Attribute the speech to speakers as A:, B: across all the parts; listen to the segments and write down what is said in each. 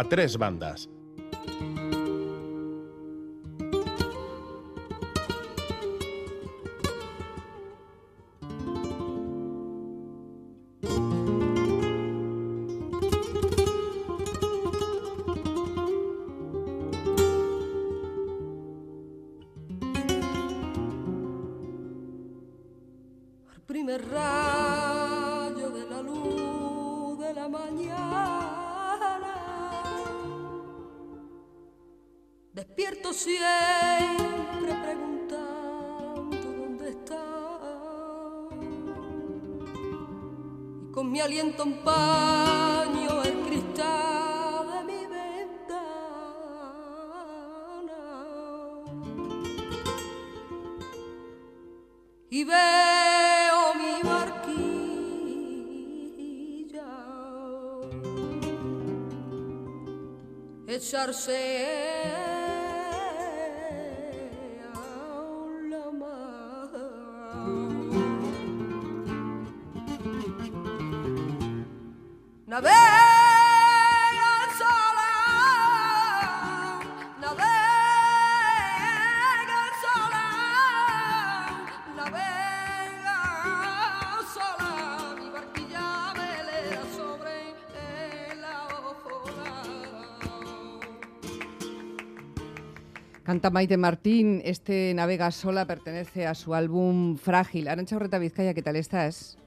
A: a tres bandas.
B: y veo mi barquilla echarse Canta Maite Martín, este Navega Sola pertenece a su álbum Frágil. Arancha Urreta Vizcaya, ¿qué tal estás?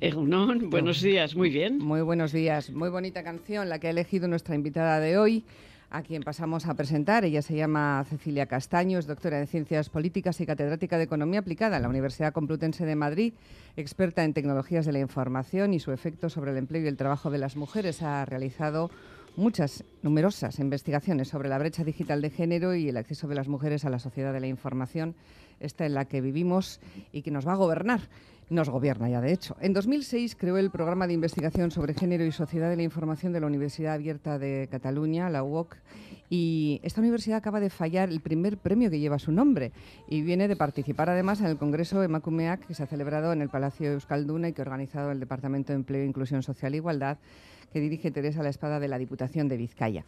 C: Egunon, buenos días, muy bien.
B: Muy buenos días, muy bonita canción la que ha elegido nuestra invitada de hoy, a quien pasamos a presentar. Ella se llama Cecilia Castaño, es doctora en Ciencias Políticas y catedrática de Economía Aplicada en la Universidad Complutense de Madrid, experta en tecnologías de la información y su efecto sobre el empleo y el trabajo de las mujeres. Ha realizado muchas, numerosas investigaciones sobre la brecha digital de género y el acceso de las mujeres a la sociedad de la información, esta en la que vivimos y que nos va a gobernar. Nos gobierna ya, de hecho. En 2006 creó el programa de investigación sobre género y sociedad de la información de la Universidad Abierta de Cataluña, la UOC, y esta universidad acaba de fallar el primer premio que lleva su nombre y viene de participar además en el Congreso Emakumeak que se ha celebrado en el Palacio Euskalduna y que ha organizado el Departamento de Empleo, Inclusión Social e Igualdad que dirige Teresa La Espada de la Diputación de Vizcaya.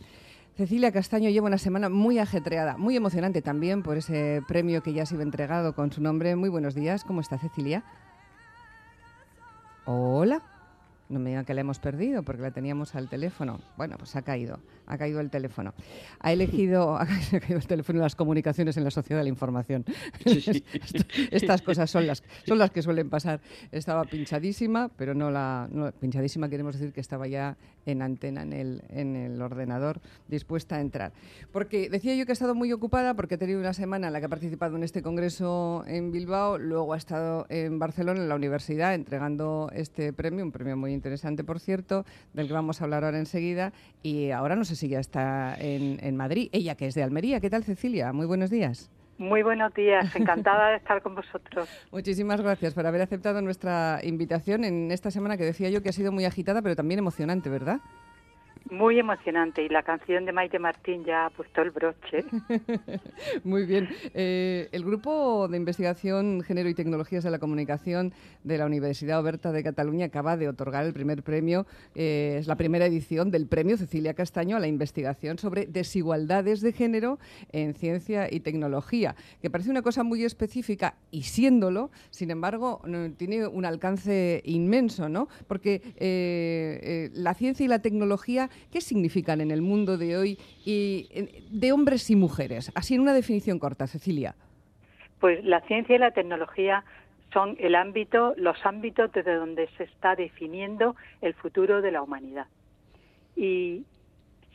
B: Cecilia Castaño lleva una semana muy ajetreada, muy emocionante también por ese premio que ya ha sido entregado con su nombre. Muy buenos días, ¿cómo está Cecilia? Hola. No me digan que la hemos perdido porque la teníamos al teléfono. Bueno, pues ha caído, ha caído el teléfono. Ha elegido, ha caído el teléfono las comunicaciones en la sociedad de la información. Estas cosas son las, son las que suelen pasar. Estaba pinchadísima, pero no la... pinchadísima queremos decir que estaba ya en antena en el, en el ordenador, dispuesta a entrar. Porque decía yo que ha estado muy ocupada porque ha tenido una semana en la que ha participado en este congreso en Bilbao, luego ha estado en Barcelona, en la universidad, entregando este premio, un premio muy interesante, por cierto, del que vamos a hablar ahora enseguida. Y ahora no sé si ya está en, en Madrid. Ella que es de Almería. ¿Qué tal, Cecilia? Muy buenos días.
D: Muy buenos días, encantada de estar con vosotros.
B: Muchísimas gracias por haber aceptado nuestra invitación en esta semana que decía yo que ha sido muy agitada, pero también emocionante, ¿verdad?
D: Muy emocionante y la canción de Maite Martín ya puesto el broche.
B: muy bien. Eh, el grupo de investigación Género y Tecnologías de la Comunicación de la Universidad Oberta de Cataluña acaba de otorgar el primer premio, eh, es la primera edición del premio Cecilia Castaño a la investigación sobre desigualdades de género en ciencia y tecnología, que parece una cosa muy específica y siéndolo, sin embargo, tiene un alcance inmenso, ¿no? Porque eh, la ciencia y la tecnología ¿Qué significan en el mundo de hoy y de hombres y mujeres? Así en una definición corta, Cecilia.
D: Pues la ciencia y la tecnología son el ámbito, los ámbitos desde donde se está definiendo el futuro de la humanidad. Y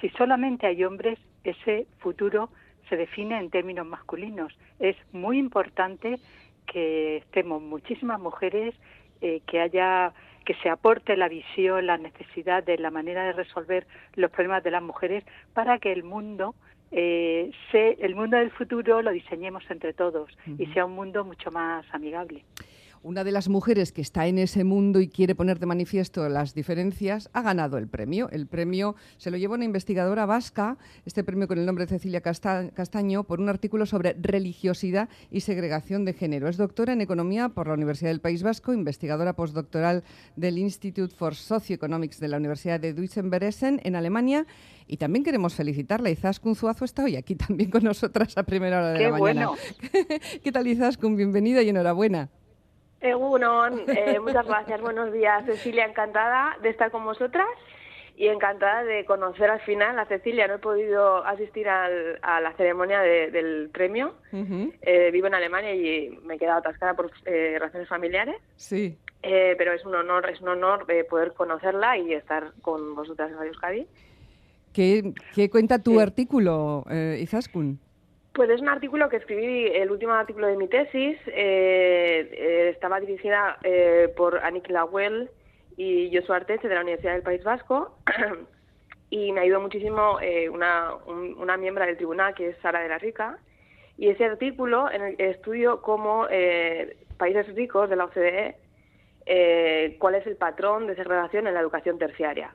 D: si solamente hay hombres, ese futuro se define en términos masculinos. Es muy importante que estemos muchísimas mujeres, eh, que haya que se aporte la visión, la necesidad de la manera de resolver los problemas de las mujeres para que el mundo eh, el mundo del futuro lo diseñemos entre todos y sea un mundo mucho más amigable.
B: Una de las mujeres que está en ese mundo y quiere poner de manifiesto las diferencias, ha ganado el premio. El premio se lo lleva una investigadora vasca, este premio con el nombre de Cecilia Castaño, por un artículo sobre religiosidad y segregación de género. Es doctora en Economía por la Universidad del País Vasco, investigadora postdoctoral del Institute for Socioeconomics de la Universidad de Duisburg-Essen en Alemania. Y también queremos felicitarla. Izaskun Zuazo está hoy aquí también con nosotras a primera hora de la mañana.
D: Bueno.
B: ¿Qué tal Izaskun? Bienvenida y enhorabuena.
A: Egunon, eh, muchas gracias, buenos días. Cecilia, encantada de estar con vosotras y encantada de conocer al final a Cecilia. No he podido asistir al, a la ceremonia del premio. eh, vivo en Alemania y me he quedado atascada por eh, razones familiares.
B: Sí.
A: Eh, pero es un honor, es un honor eh, poder conocerla y estar con vosotras en Radio Euskadi.
B: ¿Qué, qué cuenta tu
A: Sí.
B: artículo, eh, Izaskun?
A: Pues es un artículo que escribí, el último artículo de mi tesis. eh, eh, estaba dirigida eh, por Anik Lawel y Joshua Arteche de la Universidad del País Vasco. y me ayudó muchísimo una, un- una miembro del tribunal que es Sara de la Rica. Y ese artículo en el estudio cómo países ricos de la OCDE, cuál es el patrón de segregación en la educación terciaria.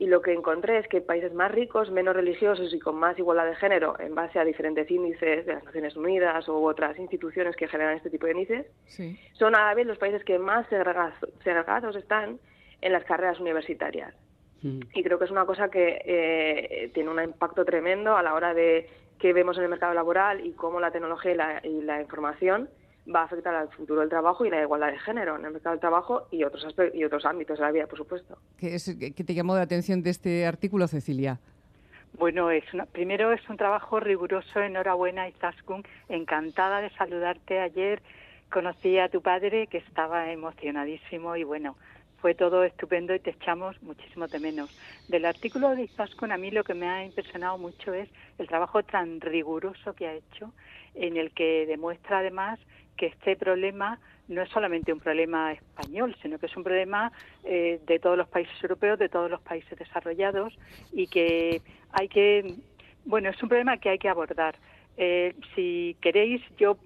A: Y lo que encontré es que países más ricos, menos religiosos y con más igualdad de género, en base a diferentes índices de las Naciones Unidas u otras instituciones que generan este tipo de índices,
B: Sí.
A: son a la vez los países que más segregados, segregados están en las carreras universitarias. Y creo que es una cosa que eh, tiene un impacto tremendo a la hora de qué vemos en el mercado laboral y cómo la tecnología y la, y la información va a afectar al futuro del trabajo y la igualdad de género en el mercado del trabajo y otros aspe- y otros ámbitos de la vida, por supuesto.
B: ¿Qué, es, qué te llamó la atención de este artículo, Cecilia?
D: Bueno, es una- primero es un trabajo riguroso. Enhorabuena, Izaskun. Encantada de saludarte ayer. Conocí a tu padre que estaba emocionadísimo y bueno, fue todo estupendo y te echamos muchísimo de menos. Del artículo de Izaskun a mí lo que me ha impresionado mucho es el trabajo tan riguroso que ha hecho en el que demuestra además que este problema no es solamente un problema español, sino que es un problema eh, de todos los países europeos, de todos los países desarrollados y que hay que, bueno, es un problema que hay que abordar. Eh, si queréis, yo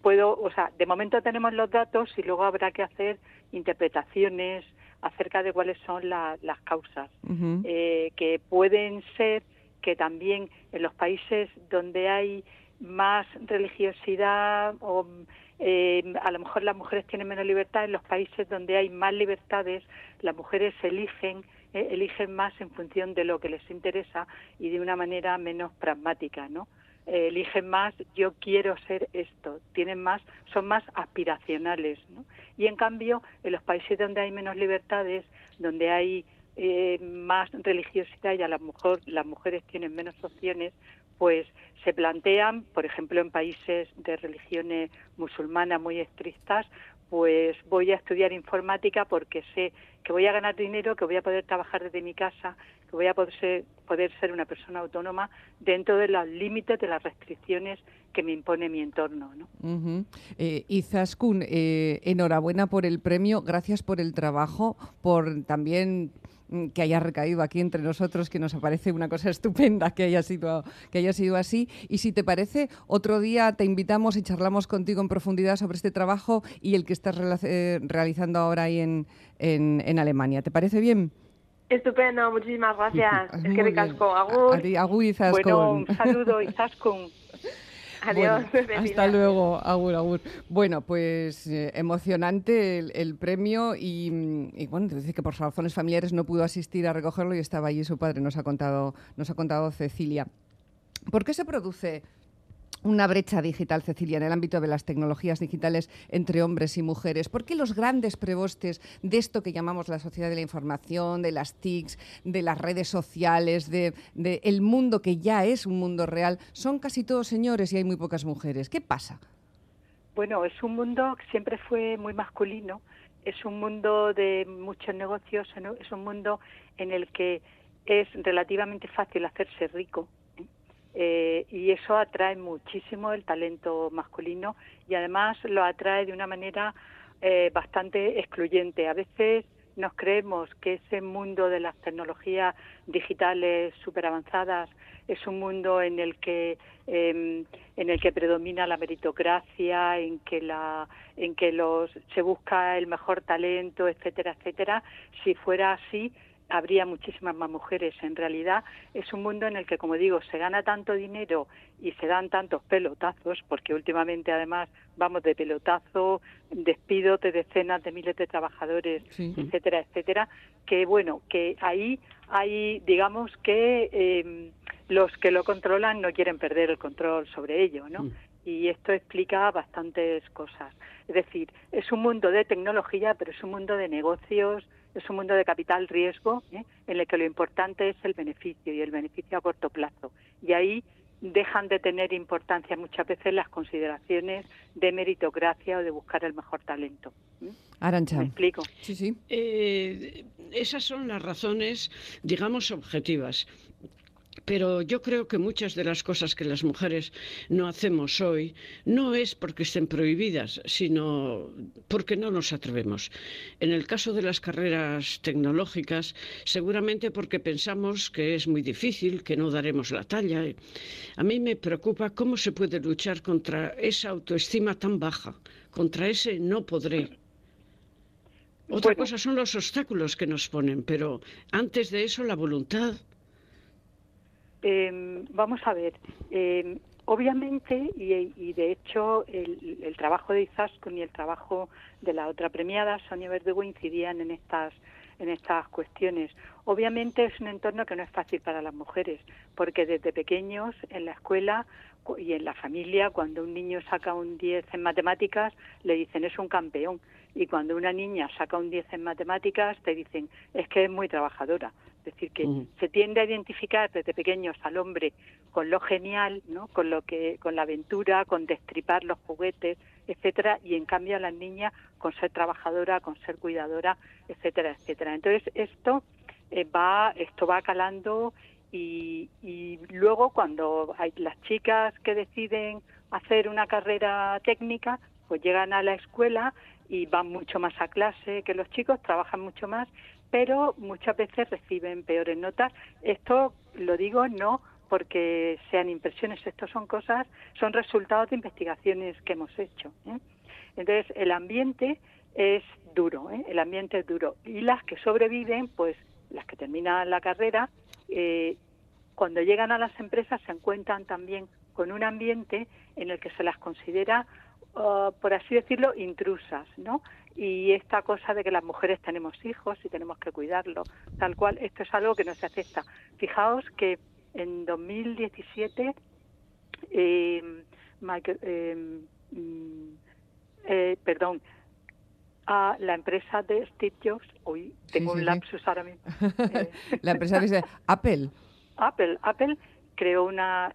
D: puedo, o sea, de momento tenemos los datos y luego habrá que hacer interpretaciones acerca de cuáles son la- las causas, eh, que pueden ser que también en los países donde hay más religiosidad o eh, a lo mejor las mujeres tienen menos libertad, en los países donde hay más libertades las mujeres eligen eh, eligen más en función de lo que les interesa y de una manera menos pragmática, ¿no? Eh, eligen más yo quiero ser esto, tienen más son más aspiracionales, ¿no? Y en cambio en los países donde hay menos libertades, donde hay eh, más religiosidad y a lo mejor las mujeres tienen menos opciones, pues se plantean, por ejemplo, en países de religiones musulmanas muy estrictas, pues voy a estudiar informática porque sé que voy a ganar dinero, que voy a poder trabajar desde mi casa, que voy a poder ser, una persona autónoma dentro de los límites de las restricciones que me impone mi entorno. ¿no?
B: Ujú. Eh, enhorabuena por el premio, gracias por el trabajo, por también que haya recaído aquí entre nosotros, que nos parece una cosa estupenda que haya sido que haya sido así. Y si te parece, otro día te invitamos y charlamos contigo en profundidad sobre este trabajo y el que estás eh, realizando ahora ahí en, en, en Alemania. ¿Te parece bien?
A: Estupendo, muchísimas gracias. es que ricasco. Agur.
B: agur.
D: Bueno, un saludo, Izaskun.
A: Adiós.
B: Bueno, hasta luego, Agur, Agur. Bueno, pues eh, emocionante el, el premio y, mm, y, bueno, dice que por razones familiares no pudo asistir a recogerlo y estaba allí su padre, nos ha contado, nos ha contado Cecilia. ¿Por qué se produce una brecha digital, Cecilia, en el ámbito de las tecnologías digitales entre hombres y mujeres? ¿Por qué los grandes prebostes de esto que llamamos la sociedad de la información, de las TICs, de las redes sociales, de, de el mundo que ya es un mundo real, son casi todos señores y hay muy pocas mujeres? ¿Qué pasa?
D: Bueno, es un mundo que siempre fue muy masculino, es un mundo de muchos negocios, es un mundo en el que es relativamente fácil hacerse rico ¿eh? Eh, y eso atrae muchísimo el talento masculino y además lo atrae de una manera eh, bastante excluyente. A veces nos creemos que ese mundo de las tecnologías digitales súper avanzadas es un mundo en el que em, en el que predomina la meritocracia, en que la en que los se busca el mejor talento, etcétera, etcétera. Si fuera así, habría muchísimas más mujeres. En realidad es un mundo en el que, como digo, se gana tanto dinero y se dan tantos pelotazos, porque últimamente además vamos de pelotazo, despido de decenas de miles de trabajadores, etcétera, etcétera, que bueno, que ahí hay, digamos que eh, los que lo controlan no quieren perder el control sobre ello, ¿no? Mm. Y esto explica bastantes cosas. Es decir, es un mundo de tecnología, pero es un mundo de negocios, es un mundo de capital riesgo, ¿eh? en el que lo importante es el beneficio y el beneficio a corto plazo. Y ahí dejan de tener importancia muchas veces las consideraciones de meritocracia o de buscar el mejor talento.
B: Arancha.
D: ¿Me explico?
B: Sí, sí.
C: Eh, esas son las razones, digamos, objetivas. Pero yo creo que muchas de las cosas que las mujeres no hacemos hoy no es porque estén prohibidas, sino porque no nos atrevemos. En el caso de las carreras tecnológicas, seguramente porque pensamos que es muy difícil, que no daremos la talla. A mí me preocupa cómo se puede luchar contra esa autoestima tan baja, contra ese no podré. Otra cosa son los obstáculos que nos ponen, pero antes de eso la voluntad.
D: Eh, vamos a ver, eh, obviamente, y, de hecho el, trabajo de Izaskun y el trabajo de la otra premiada, Sonia Verdugo, incidían en estas en estas cuestiones. Obviamente es un entorno que no es fácil para las mujeres, porque desde pequeños en la escuela y en la familia, cuando un niño saca un 10 en matemáticas, le dicen es un campeón. Y cuando una niña saca un 10 en matemáticas, te dicen es que es muy trabajadora. Es decir, que se tiende a identificar desde pequeños al hombre con lo genial, ¿no? con lo que, con la aventura, con destripar los juguetes, etcétera, y en cambio a las niñas con ser trabajadora, con ser cuidadora, etcétera, etcétera. Entonces esto eh, va, esto va calando y, y luego cuando hay las chicas que deciden hacer una carrera técnica, pues llegan a la escuela y van mucho más a clase que los chicos, trabajan mucho más pero muchas veces reciben peores notas. Esto lo digo no porque sean impresiones, esto son cosas, son resultados de investigaciones que hemos hecho. ¿eh? Entonces, el ambiente es duro, ¿eh? el ambiente es duro. Y las que sobreviven, pues las que terminan la carrera, eh, cuando llegan a las empresas se encuentran también con un ambiente en el que se las considera, uh, por así decirlo, intrusas, ¿no? Y esta cosa de que las mujeres tenemos hijos y tenemos que cuidarlos, tal cual, esto es algo que no se acepta. Fijaos que en 2017, eh, eh, mm, eh, perdón, a la empresa de Steve Jobs, hoy tengo un lapsus ahora mismo.
B: la empresa dice Apple.
D: Apple, Apple creó una,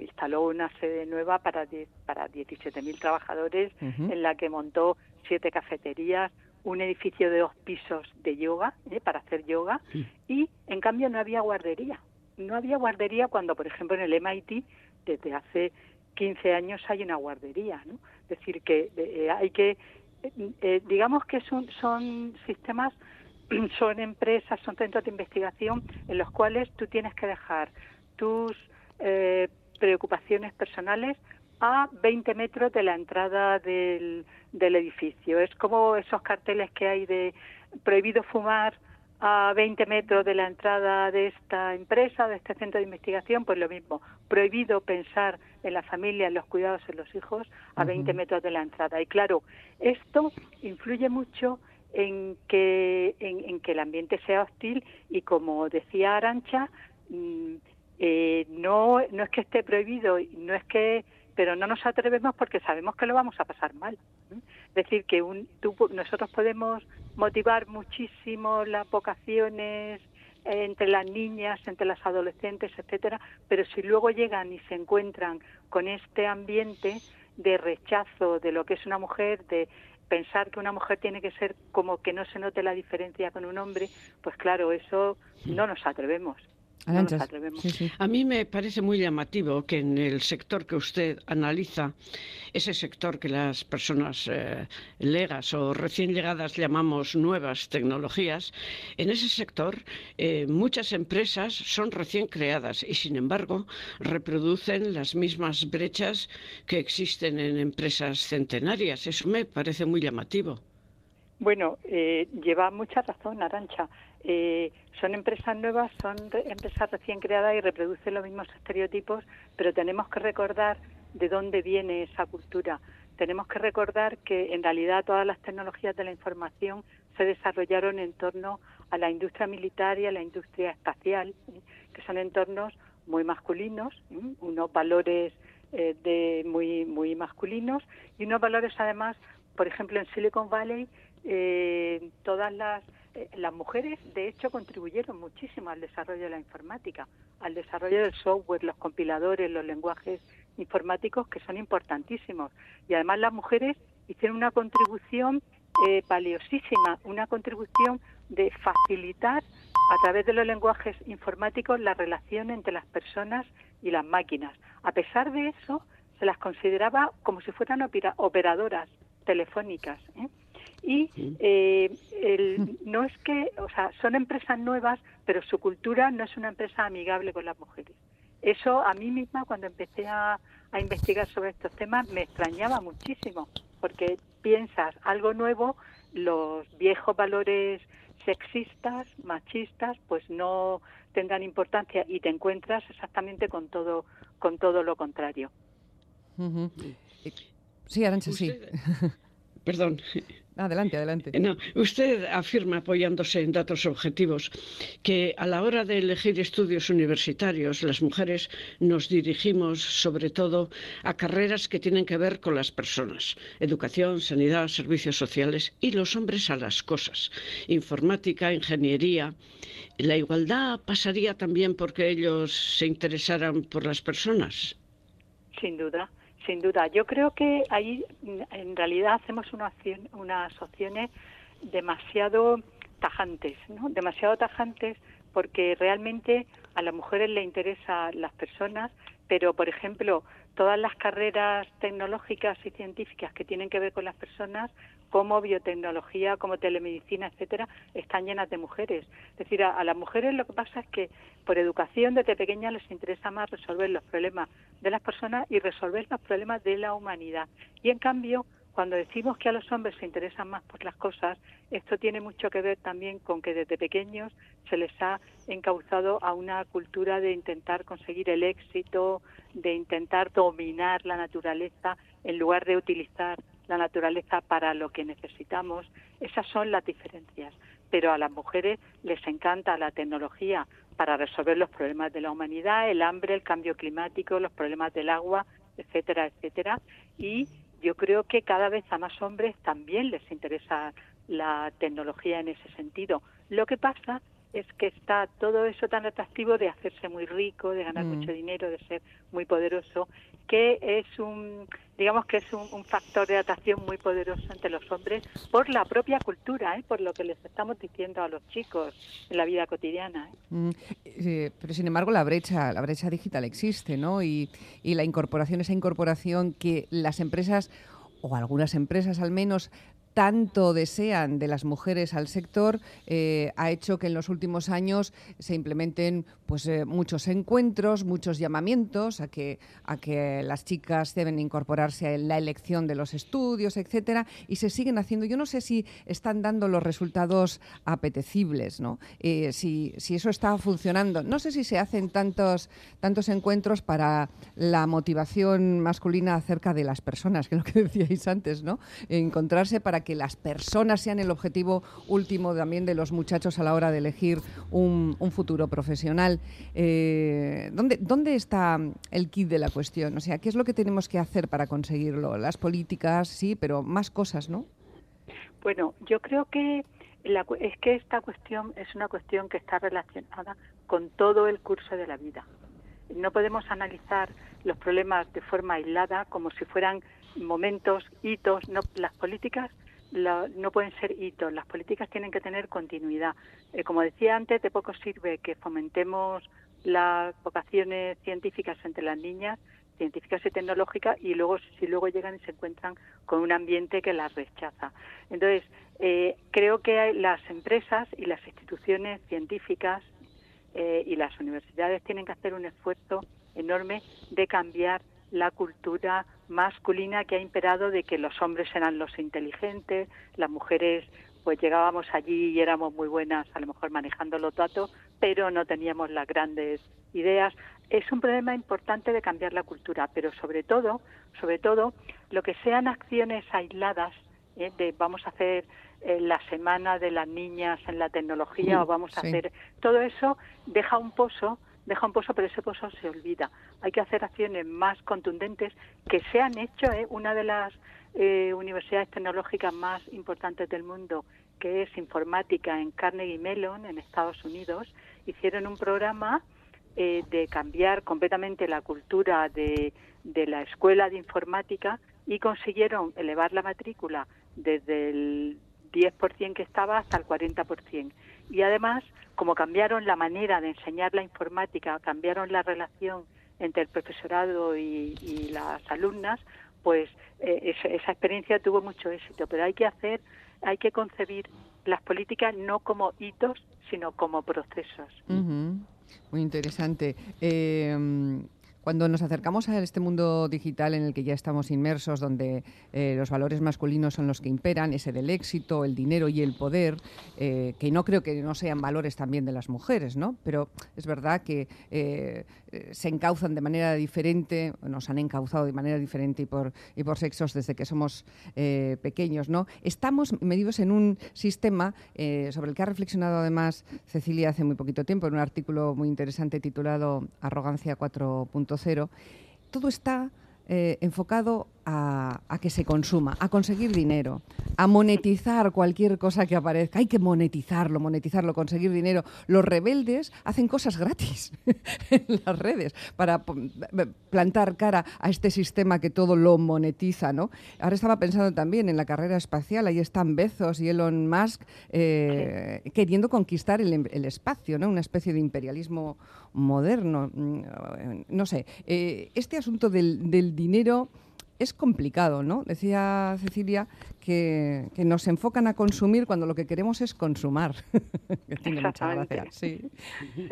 D: instaló una sede nueva para, para 17.000 trabajadores en la que montó siete cafeterías, un edificio de dos pisos de yoga, ¿eh? para hacer yoga, y en cambio no había guardería. No había guardería cuando, por ejemplo, en el MIT, desde hace 15 años hay una guardería, ¿no? Es decir, que eh, hay que, eh, digamos que son, son sistemas, son empresas, son centros de investigación en los cuales tú tienes que dejar tus preocupaciones personales a 20 metros de la entrada del, del edificio. Es como esos carteles que hay de prohibido fumar a 20 metros de la entrada de esta empresa, de este centro de investigación, pues lo mismo. Prohibido pensar en la familia, en los cuidados en los hijos a 20 metros de la entrada. Y claro, esto influye mucho en que, en, que el ambiente sea hostil y como decía Arancha, mm, eh, no, no es que esté prohibido, no es que pero no nos atrevemos porque sabemos que lo vamos a pasar mal. Es decir, que un, nosotros podemos motivar muchísimo las vocaciones entre las niñas, entre las adolescentes, etcétera, pero si luego llegan y se encuentran con este ambiente de rechazo de lo que es una mujer, de pensar que una mujer tiene que ser como que no se note la diferencia con un hombre, pues claro, eso no nos atrevemos.
C: A mí me parece muy llamativo que en el sector que usted analiza, ese sector que las personas eh, legas o recién llegadas llamamos nuevas tecnologías, en ese sector eh, muchas empresas son recién creadas y sin embargo reproducen las mismas brechas que existen en empresas centenarias. Eso me parece muy llamativo.
D: Bueno, eh, lleva mucha razón, Arancha. Eh, son empresas nuevas, son empresas recién creadas y reproducen los mismos estereotipos, pero tenemos que recordar de dónde viene esa cultura. Tenemos que recordar que en realidad todas las tecnologías de la información se desarrollaron en torno a la industria militar y a la industria espacial, ¿eh? que son entornos muy masculinos, ¿eh? unos valores de muy muy masculinos y unos valores además, por ejemplo en Silicon Valley, todas las eh, las mujeres, de hecho, contribuyeron muchísimo al desarrollo de la informática, al desarrollo del software, los compiladores, los lenguajes informáticos, que son importantísimos. Y además las mujeres hicieron una contribución eh, valiosísima, una contribución de facilitar a través de los lenguajes informáticos la relación entre las personas y las máquinas. A pesar de eso, se las consideraba como si fueran operadoras telefónicas. ¿eh? Y eh, el, no es que, o sea, son empresas nuevas, pero su cultura no es una empresa amigable con las mujeres. Eso a mí misma cuando empecé a, a investigar sobre estos temas me extrañaba muchísimo, porque piensas algo nuevo, los viejos valores sexistas, machistas, pues no tendrán importancia y te encuentras exactamente con todo, con todo lo contrario.
B: Sí, Arancha, sí.
C: Perdón.
B: Adelante, adelante.
C: No, usted afirma, apoyándose en datos objetivos, que a la hora de elegir estudios universitarios, las mujeres nos dirigimos sobre todo a carreras que tienen que ver con las personas, educación, sanidad, servicios sociales, y los hombres a las cosas, informática, ingeniería. ¿La igualdad pasaría también porque ellos se interesaran por las personas?
D: Sin duda. Sin duda, yo creo que ahí en realidad hacemos unas opciones demasiado tajantes, ¿no? Demasiado tajantes porque realmente a las mujeres le interesan las personas, pero por ejemplo, todas las carreras tecnológicas y científicas que tienen que ver con las personas, como biotecnología, como telemedicina, etcétera, están llenas de mujeres. Es decir, a, las mujeres lo que pasa es que por educación desde pequeñas les interesa más resolver los problemas de las personas y resolver los problemas de la humanidad. Y en cambio, cuando decimos que a los hombres se interesan más por las cosas, esto tiene mucho que ver también con que desde pequeños se les ha encauzado a una cultura de intentar conseguir el éxito, de intentar dominar la naturaleza en lugar de utilizar la naturaleza para lo que necesitamos. Esas son las diferencias. Pero a las mujeres les encanta la tecnología para resolver los problemas de la humanidad, el hambre, el cambio climático, los problemas del agua, etcétera, etcétera. Y yo creo que cada vez a más hombres también les interesa la tecnología en ese sentido. Lo que pasa es que está todo eso tan atractivo de hacerse muy rico, de ganar mm. mucho dinero, de ser muy poderoso, que es un, digamos que es un, factor de atracción muy poderoso entre los hombres por la propia cultura, ¿eh? por lo que les estamos diciendo a los chicos en la vida cotidiana. ¿eh?
B: Mm, eh, pero sin embargo la brecha, la brecha digital existe, ¿no? Y, y la incorporación, esa incorporación que las empresas o algunas empresas al menos tanto desean de las mujeres al sector eh, ha hecho que en los últimos años se implementen pues eh, muchos encuentros, muchos llamamientos a que a que las chicas deben incorporarse en la elección de los estudios, etcétera, y se siguen haciendo. Yo no sé si están dando los resultados apetecibles, ¿no? Eh, si, si eso está funcionando. No sé si se hacen tantos tantos encuentros para la motivación masculina acerca de las personas, que es lo que decíais antes, ¿no? Encontrarse para que las personas sean el objetivo último también de los muchachos a la hora de elegir un, futuro profesional. Eh, ¿dónde, ¿Dónde está el kit de la cuestión? O sea, ¿qué es lo que tenemos que hacer para conseguirlo? Las políticas, sí, pero más cosas, ¿no?
D: Bueno, yo creo que es que esta cuestión es una cuestión que está relacionada con todo el curso de la vida. No podemos analizar los problemas de forma aislada como si fueran momentos, hitos. No, las políticas no pueden ser hitos, las políticas tienen que tener continuidad. Eh, como decía antes, de poco sirve que fomentemos las vocaciones científicas entre las niñas, científicas y tecnológicas, y luego si luego llegan y se encuentran con un ambiente que las rechaza. Entonces, eh, creo que las empresas y las instituciones científicas eh, y las universidades tienen que hacer un esfuerzo enorme de cambiar la cultura masculina que ha imperado de que los hombres eran los inteligentes, las mujeres pues llegábamos allí y éramos muy buenas a lo mejor manejando los datos, pero no teníamos las grandes ideas. Es un problema importante de cambiar la cultura, pero sobre todo, sobre todo, lo que sean acciones aisladas, ¿eh? de vamos a hacer eh, la semana de las niñas en la tecnología o vamos a hacer todo eso deja un pozo deja un pozo, pero ese pozo se olvida. Hay que hacer acciones más contundentes que se han hecho. ¿eh? Una de las eh, universidades tecnológicas más importantes del mundo, que es informática en Carnegie Mellon, en Estados Unidos, hicieron un programa eh, de cambiar completamente la cultura de, de la escuela de informática y consiguieron elevar la matrícula desde el 10% que estaba hasta el 40%. Y además, como cambiaron la manera de enseñar la informática, cambiaron la relación entre el profesorado y, las alumnas, pues eh, esa, experiencia tuvo mucho éxito. Pero hay que hacer, hay que concebir las políticas no como hitos, sino como procesos.
B: Muy interesante. Eh, cuando nos acercamos a este mundo digital en el que ya estamos inmersos, donde eh, los valores masculinos son los que imperan, ese del éxito, el dinero y el poder, eh, que no creo que no sean valores también de las mujeres, ¿no? Pero es verdad que eh, se encauzan de manera diferente, nos han encauzado de manera diferente y por, y por sexos desde que somos pequeños, ¿no? Estamos medidos en un sistema sobre el que ha reflexionado además Cecilia hace muy poquito tiempo en un artículo muy interesante titulado Arrogancia 4.0 todo está eh, enfocado a, que se consuma, a conseguir dinero, a monetizar cualquier cosa que aparezca. Hay que monetizarlo, monetizarlo, conseguir dinero. Los rebeldes hacen cosas gratis en las redes para plantar cara a este sistema que todo lo monetiza. ¿no? Ahora estaba pensando también en la carrera espacial. Ahí están Bezos y Elon Musk eh, queriendo conquistar el, espacio, ¿no? una especie de imperialismo moderno. Mm, no sé, eh, este asunto del, del dinero es complicado, ¿no? Decía Cecilia que, nos enfocan a consumir cuando lo que queremos es consumar.
D: tiene mucha gracia. Sí. sí.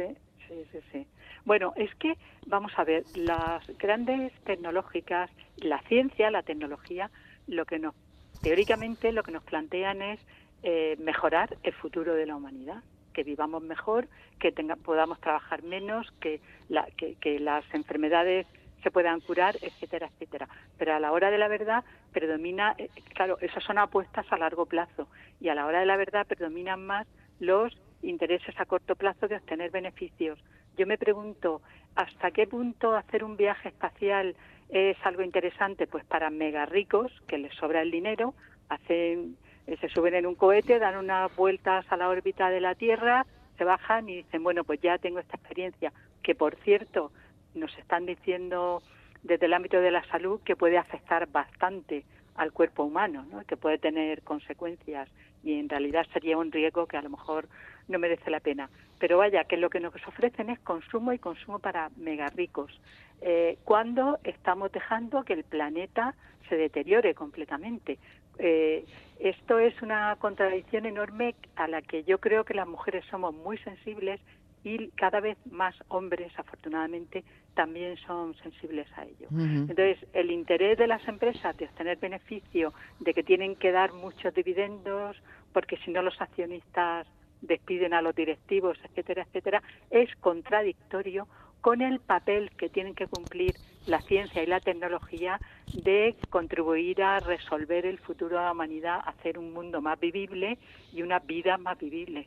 D: Sí, sí, Bueno, es que, vamos a ver, las grandes tecnológicas, la ciencia, la tecnología, lo que nos, teóricamente, lo que nos plantean es eh, mejorar el futuro de la humanidad que vivamos mejor, que tenga, podamos trabajar menos, que, la, que, que las enfermedades se puedan curar, etcétera, etcétera. Pero a la hora de la verdad predomina, eh, claro, esas son apuestas a largo plazo y a la hora de la verdad predominan más los intereses a corto plazo de obtener beneficios. Yo me pregunto, ¿hasta qué punto hacer un viaje espacial es algo interesante? Pues para mega ricos, que les sobra el dinero, hacen, eh, se suben en un cohete, dan unas vueltas a la órbita de la Tierra, se bajan y dicen, bueno, pues ya tengo esta experiencia, que por cierto, nos están diciendo desde el ámbito de la salud que puede afectar bastante al cuerpo humano, ¿no? que puede tener consecuencias y en realidad sería un riesgo que a lo mejor no merece la pena. Pero vaya, que lo que nos ofrecen es consumo y consumo para mega ricos. Eh, cuando estamos dejando que el planeta se deteriore completamente. Eh, esto es una contradicción enorme a la que yo creo que las mujeres somos muy sensibles y cada vez más hombres, afortunadamente, también son sensibles a ello. Entonces, el interés de las empresas de obtener beneficio, de que tienen que dar muchos dividendos, porque si no los accionistas despiden a los directivos, etcétera, etcétera, es contradictorio con el papel que tienen que cumplir la ciencia y la tecnología de contribuir a resolver el futuro de la humanidad, hacer un mundo más vivible y unas vidas más vivibles.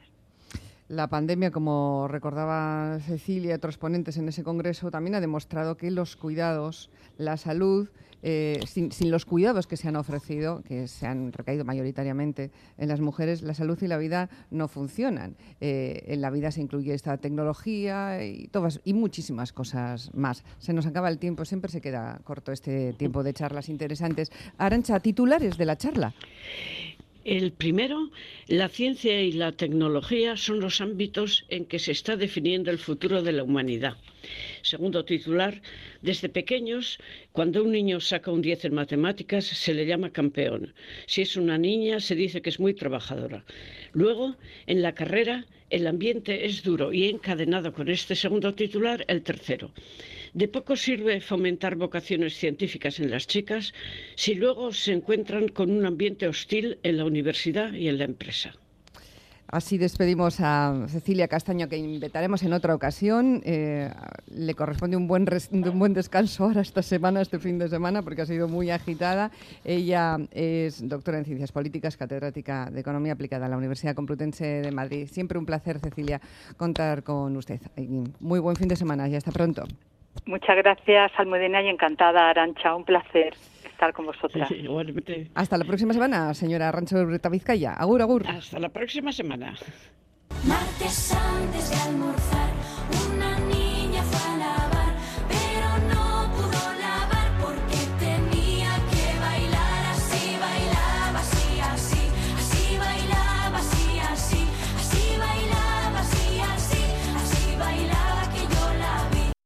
B: La pandemia, como recordaba Cecilia y otros ponentes en ese congreso, también ha demostrado que los cuidados, la salud, eh, sin, los cuidados que se han ofrecido, que se han recaído mayoritariamente en las mujeres, la salud y la vida no funcionan. Eh, en la vida se incluye esta tecnología y, todas, y muchísimas cosas más. Se nos acaba el tiempo, siempre se queda corto este tiempo de charlas interesantes. Arancha, titulares de la charla.
C: El primero, la ciencia y la tecnología son los ámbitos en que se está definiendo el futuro de la humanidad. Segundo titular, desde pequeños, cuando un niño saca un 10 en matemáticas, se le llama campeón. Si es una niña, se dice que es muy trabajadora. Luego, en la carrera, el ambiente es duro y encadenado con este segundo titular, el tercero. De poco sirve fomentar vocaciones científicas en las chicas si luego se encuentran con un ambiente hostil en la universidad y en la empresa.
B: Así despedimos a Cecilia Castaño, que invitaremos en otra ocasión. Eh, le corresponde un buen, un buen descanso ahora esta semana, este fin de semana, porque ha sido muy agitada. Ella es doctora en Ciencias Políticas, catedrática de Economía Aplicada en la Universidad Complutense de Madrid. Siempre un placer, Cecilia, contar con usted. Muy buen fin de semana y hasta pronto.
D: Muchas gracias, Almudena, y encantada, Arancha. Un placer estar con vosotras.
B: Hasta la próxima semana, señora Rancho Reta Vizcaya. Agur, agur.
C: Hasta la próxima semana.